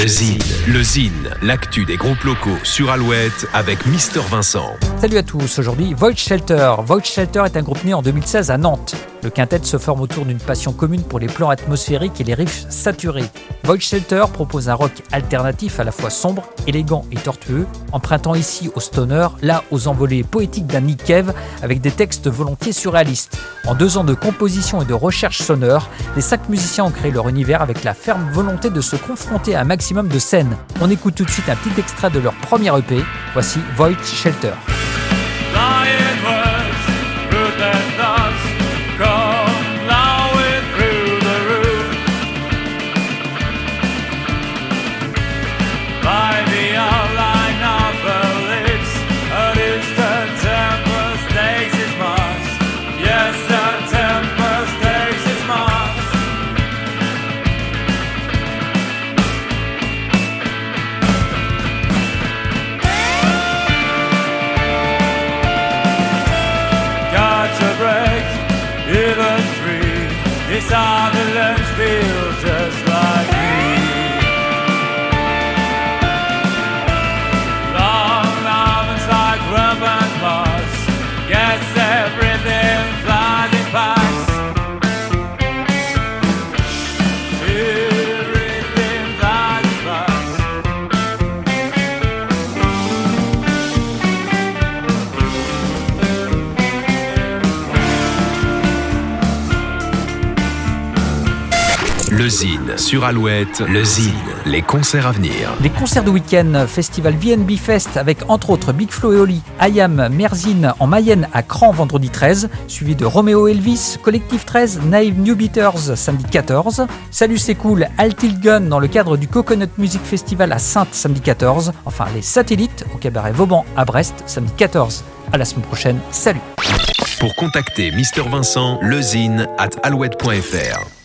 Le Zine, le Zine, l'actu des groupes locaux sur Alouette avec Mister Vincent. Salut à tous, aujourd'hui Void Shelter. Void Shelter est un groupe né en 2016 à Nantes. Le quintet se forme autour d'une passion commune pour les plans atmosphériques et les riffs saturés. Void Shelter propose un rock alternatif à la fois sombre, élégant et tortueux, empruntant ici au stoner, là aux envolées poétiques d'un Nick Cave avec des textes volontiers surréalistes. En deux ans de composition et de recherche sonore, les cinq musiciens ont créé leur univers avec la ferme volonté de se confronter à un maximum de scènes. On écoute tout de suite un petit extrait de leur premier EP. Voici Void Shelter. These saw the lunch field just Le Zine sur Alouette, le Zine, les concerts à venir. Les concerts de week-end, festival VNB Fest avec entre autres Big Flo et Oli, Ayam, Merzine en Mayenne à Cran vendredi 13, suivi de Roméo Elvis, Collectif 13, Naive New Beaters samedi 14, Salut c'est cool, Altilgun dans le cadre du Coconut Music Festival à Sainte samedi 14, enfin les satellites au cabaret Vauban à Brest samedi 14. À la semaine prochaine, salut Pour contacter Mister Vincent, lezine at alouette.fr.